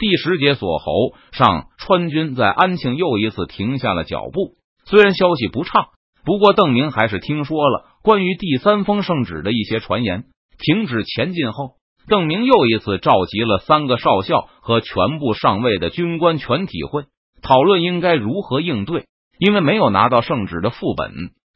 第十节锁喉上，川军在安庆又一次停下了脚步。虽然消息不畅，不过邓明还是听说了关于第三封圣旨的一些传言。停止前进后，邓明又一次召集了三个少校和全部上尉的军官全体会，讨论应该如何应对。因为没有拿到圣旨的副本，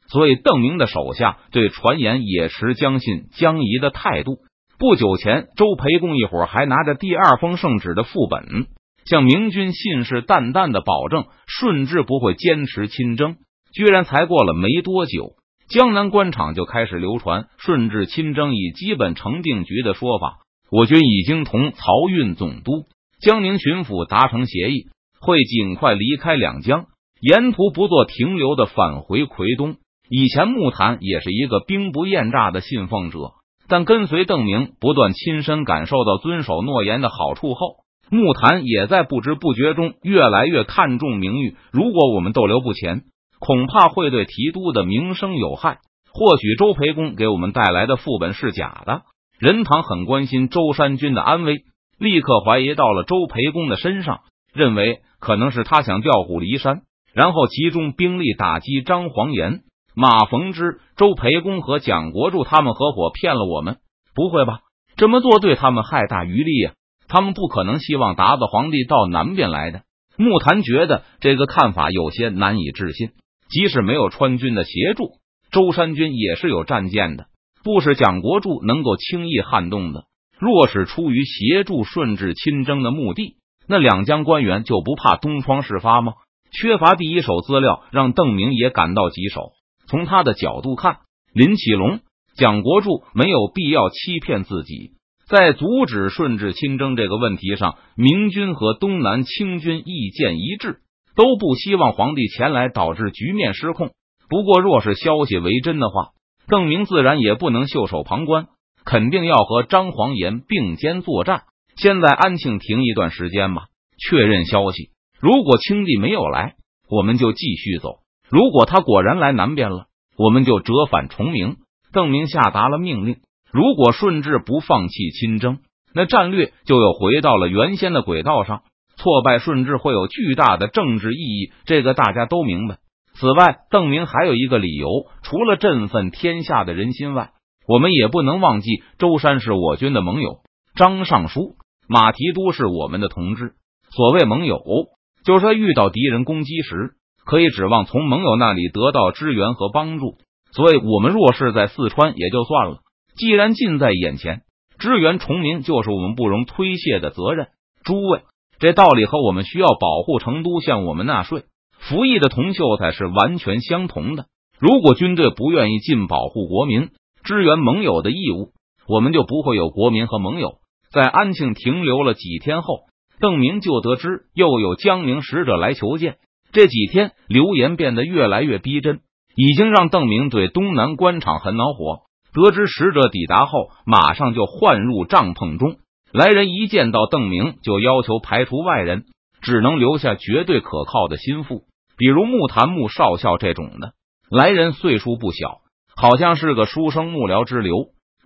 所以邓明的手下对传言也持将信将疑的态度。不久前，周培公一伙还拿着第二封圣旨的副本，向明军信誓旦旦的保证顺治不会坚持亲征。居然才过了没多久，江南官场就开始流传顺治亲征已基本成定局的说法。我军已经同漕运总督、江宁巡抚达成协议，会尽快离开两江。沿途不做停留的返回奎东。以前木坛也是一个兵不厌诈的信奉者，但跟随邓明不断亲身感受到遵守诺言的好处后，木坛也在不知不觉中越来越看重名誉。如果我们逗留不前，恐怕会对提督的名声有害。或许周培公给我们带来的副本是假的。任堂很关心周山军的安危，立刻怀疑到了周培公的身上，认为可能是他想调虎离山。然后集中兵力打击张黄岩、马逢之、周培公和蒋国柱他们合伙骗了我们？不会吧？这么做对他们害大于利呀！他们不可能希望达子皇帝到南边来的。木檀觉得这个看法有些难以置信。即使没有川军的协助，舟山军也是有战舰的，不是蒋国柱能够轻易撼动的。若是出于协助顺治亲征的目的，那两江官员就不怕东窗事发吗？缺乏第一手资料，让邓明也感到棘手。从他的角度看，林启龙、蒋国柱没有必要欺骗自己。在阻止顺治亲征这个问题上，明军和东南清军意见一致，都不希望皇帝前来导致局面失控。不过，若是消息为真的话，邓明自然也不能袖手旁观，肯定要和张黄岩并肩作战。先在安庆停一段时间吧，确认消息。如果清帝没有来，我们就继续走；如果他果然来南边了，我们就折返崇明。邓明下达了命令。如果顺治不放弃亲征，那战略就又回到了原先的轨道上。挫败顺治会有巨大的政治意义，这个大家都明白。此外，邓明还有一个理由，除了振奋天下的人心外，我们也不能忘记舟山是我军的盟友，张尚书、马提督是我们的同志。所谓盟友。就是说，遇到敌人攻击时，可以指望从盟友那里得到支援和帮助。所以，我们若是在四川也就算了，既然近在眼前，支援崇明就是我们不容推卸的责任。诸位，这道理和我们需要保护成都向我们纳税、服役的同秀才是完全相同的。如果军队不愿意尽保护国民、支援盟友的义务，我们就不会有国民和盟友。在安庆停留了几天后。邓明就得知又有江宁使者来求见，这几天流言变得越来越逼真，已经让邓明对东南官场很恼火。得知使者抵达后，马上就换入帐篷中。来人一见到邓明，就要求排除外人，只能留下绝对可靠的心腹，比如木檀木少校这种的。来人岁数不小，好像是个书生幕僚之流，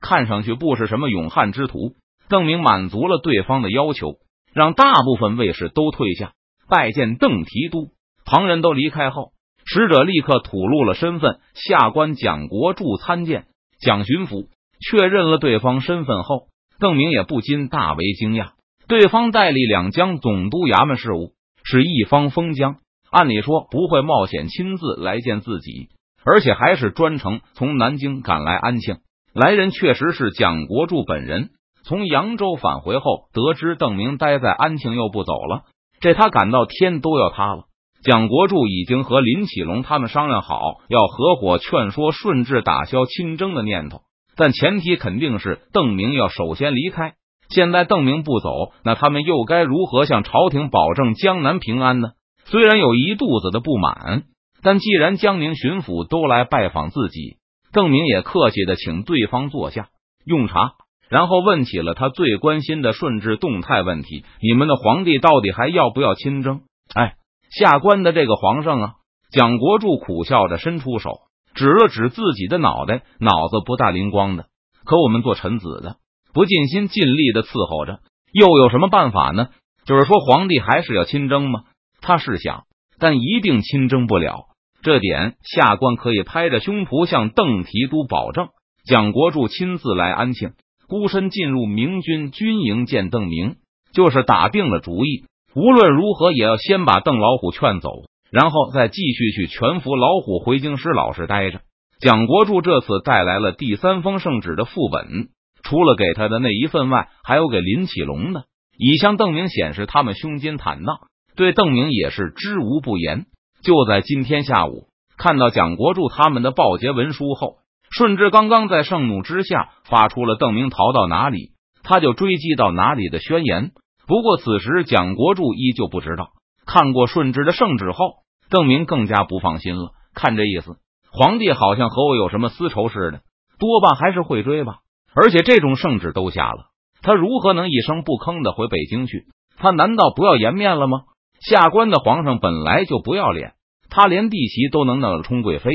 看上去不是什么勇悍之徒。邓明满足了对方的要求。让大部分卫士都退下，拜见邓提督。旁人都离开后，使者立刻吐露了身份：下官蒋国柱参见蒋巡抚。确认了对方身份后，邓明也不禁大为惊讶。对方代理两江总督衙门事务，是一方封疆，按理说不会冒险亲自来见自己，而且还是专程从南京赶来安庆。来人确实是蒋国柱本人。从扬州返回后，得知邓明待在安庆又不走了，这他感到天都要塌了。蒋国柱已经和林启龙他们商量好，要合伙劝说顺治打消亲征的念头，但前提肯定是邓明要首先离开。现在邓明不走，那他们又该如何向朝廷保证江南平安呢？虽然有一肚子的不满，但既然江宁巡抚都来拜访自己，邓明也客气的请对方坐下用茶。然后问起了他最关心的顺治动态问题：你们的皇帝到底还要不要亲征？哎，下官的这个皇上啊！蒋国柱苦笑着伸出手，指了指自己的脑袋，脑子不大灵光的。可我们做臣子的，不尽心尽力的伺候着，又有什么办法呢？就是说，皇帝还是要亲征吗？他是想，但一定亲征不了。这点下官可以拍着胸脯向邓提督保证。蒋国柱亲自来安庆，孤身进入明军军营见邓明，就是打定了主意，无论如何也要先把邓老虎劝走，然后再继续去全服老虎回京师老实待着。蒋国柱这次带来了第三封圣旨的副本，除了给他的那一份外，还有给林启龙的，以向邓明显示他们胸襟坦荡，对邓明也是知无不言。就在今天下午，看到蒋国柱他们的报捷文书后。顺治刚刚在盛怒之下发出了邓明逃到哪里，他就追击到哪里的宣言。不过此时蒋国柱依旧不知道。看过顺治的圣旨后，邓明更加不放心了。看这意思，皇帝好像和我有什么私仇似的，多半还是会追吧。而且这种圣旨都下了，他如何能一声不吭的回北京去？他难道不要颜面了吗？下官的皇上本来就不要脸，他连弟媳都能弄充贵妃。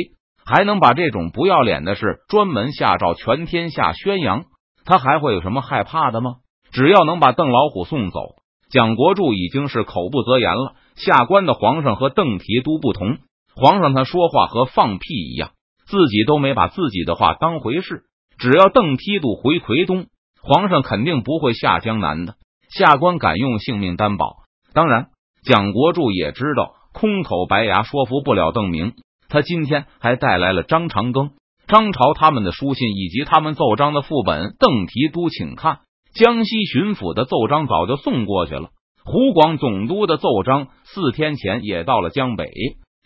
还能把这种不要脸的事专门下诏全天下宣扬，他还会有什么害怕的吗？只要能把邓老虎送走，蒋国柱已经是口不择言了。下官的皇上和邓提督不同，皇上他说话和放屁一样，自己都没把自己的话当回事。只要邓提督回奎东，皇上肯定不会下江南的。下官敢用性命担保。当然，蒋国柱也知道空口白牙说服不了邓明。他今天还带来了张长庚、张朝他们的书信以及他们奏章的副本。邓提督，请看，江西巡抚的奏章早就送过去了。湖广总督的奏章四天前也到了江北，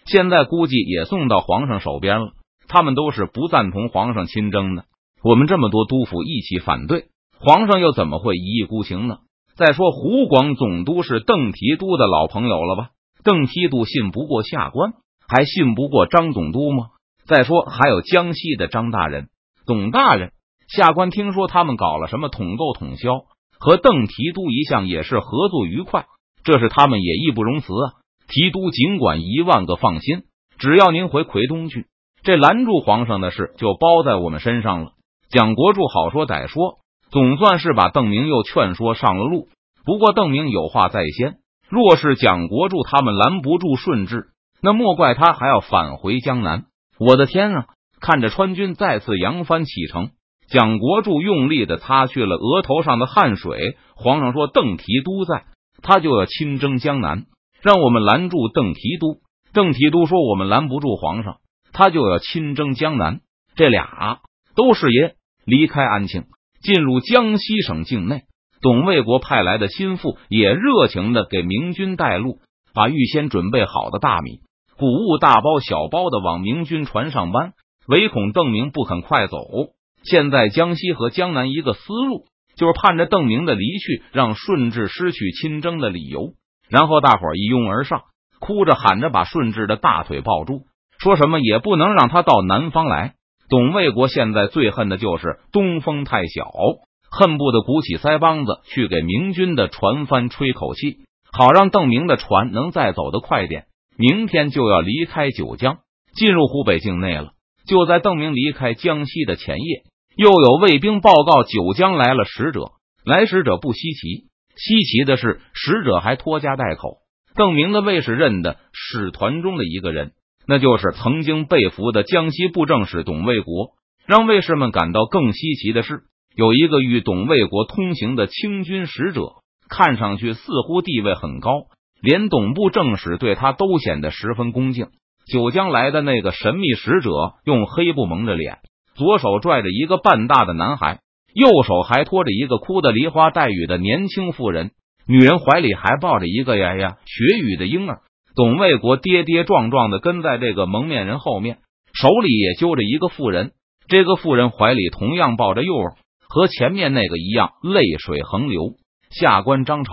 现在估计也送到皇上手边了。他们都是不赞同皇上亲征的。我们这么多督府一起反对，皇上又怎么会一意孤行呢？再说，湖广总督是邓提督的老朋友了吧？邓提督信不过下官。还信不过张总督吗？再说还有江西的张大人、董大人，下官听说他们搞了什么统购统销，和邓提督一向也是合作愉快，这是他们也义不容辞啊！提督尽管一万个放心，只要您回奎东去，这拦住皇上的事就包在我们身上了。蒋国柱好说歹说，总算是把邓明又劝说上了路。不过邓明有话在先，若是蒋国柱他们拦不住顺治。那莫怪他还要返回江南。我的天啊！看着川军再次扬帆启程，蒋国柱用力的擦去了额头上的汗水。皇上说：“邓提督在，他就要亲征江南，让我们拦住邓提督。”邓提督说：“我们拦不住皇上，他就要亲征江南。”这俩都是爷。离开安庆，进入江西省境内，董卫国派来的心腹也热情的给明军带路，把预先准备好的大米。谷物大包小包的往明军船上搬，唯恐邓明不肯快走。现在江西和江南一个思路，就是盼着邓明的离去，让顺治失去亲征的理由。然后大伙一拥而上，哭着喊着把顺治的大腿抱住，说什么也不能让他到南方来。董卫国现在最恨的就是东风太小，恨不得鼓起腮帮子去给明军的船帆吹口气，好让邓明的船能再走得快点。明天就要离开九江，进入湖北境内了。就在邓明离开江西的前夜，又有卫兵报告九江来了使者。来使者不稀奇，稀奇的是使者还拖家带口。邓明的卫士认的使团中的一个人，那就是曾经被俘的江西布政使董卫国。让卫士们感到更稀奇的是，有一个与董卫国通行的清军使者，看上去似乎地位很高。连董部政使对他都显得十分恭敬。九江来的那个神秘使者用黑布蒙着脸，左手拽着一个半大的男孩，右手还拖着一个哭得梨花带雨的年轻妇人，女人怀里还抱着一个呀呀学语的婴儿。董卫国跌跌撞撞的跟在这个蒙面人后面，手里也揪着一个妇人。这个妇人怀里同样抱着幼儿，和前面那个一样，泪水横流。下官张朝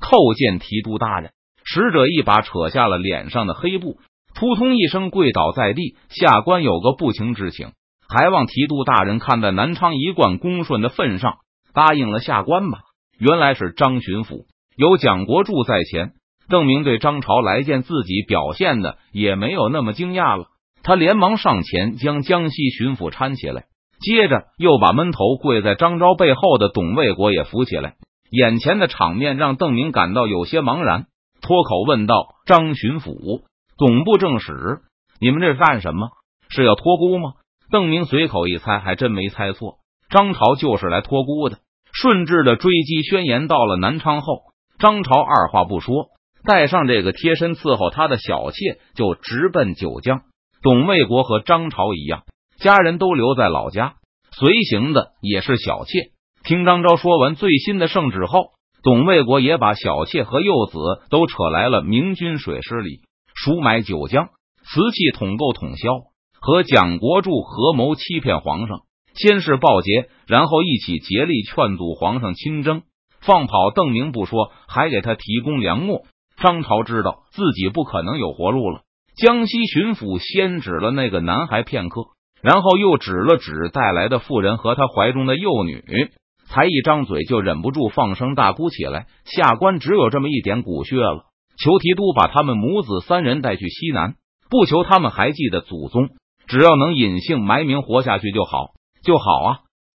叩见提督大人。使者一把扯下了脸上的黑布，扑通一声跪倒在地。下官有个不情之请，还望提督大人看在南昌一贯恭顺的份上，答应了下官吧。原来是张巡抚，有蒋国柱在前，邓明对张朝来见自己表现的也没有那么惊讶了。他连忙上前将江西巡抚搀起来，接着又把闷头跪在张昭背后的董卫国也扶起来。眼前的场面让邓明感到有些茫然，脱口问道：“张巡抚，总部正使，你们这是干什么？是要托孤吗？”邓明随口一猜，还真没猜错，张朝就是来托孤的。顺治的追击宣言到了南昌后，张朝二话不说，带上这个贴身伺候他的小妾，就直奔九江。董卫国和张朝一样，家人都留在老家，随行的也是小妾。听张昭说完最新的圣旨后，董卫国也把小妾和幼子都扯来了明军水师里，赎买九江，瓷器统购统销，和蒋国柱合谋欺骗皇上。先是报捷，然后一起竭力劝阻皇上亲征，放跑邓明不说，还给他提供粮秣。张朝知道自己不可能有活路了。江西巡抚先指了那个男孩片刻，然后又指了指带来的妇人和他怀中的幼女，才一张嘴就忍不住放声大哭起来。下官只有这么一点骨血了，求提督把他们母子三人带去西南，不求他们还记得祖宗，只要能隐姓埋名活下去就好，就好啊！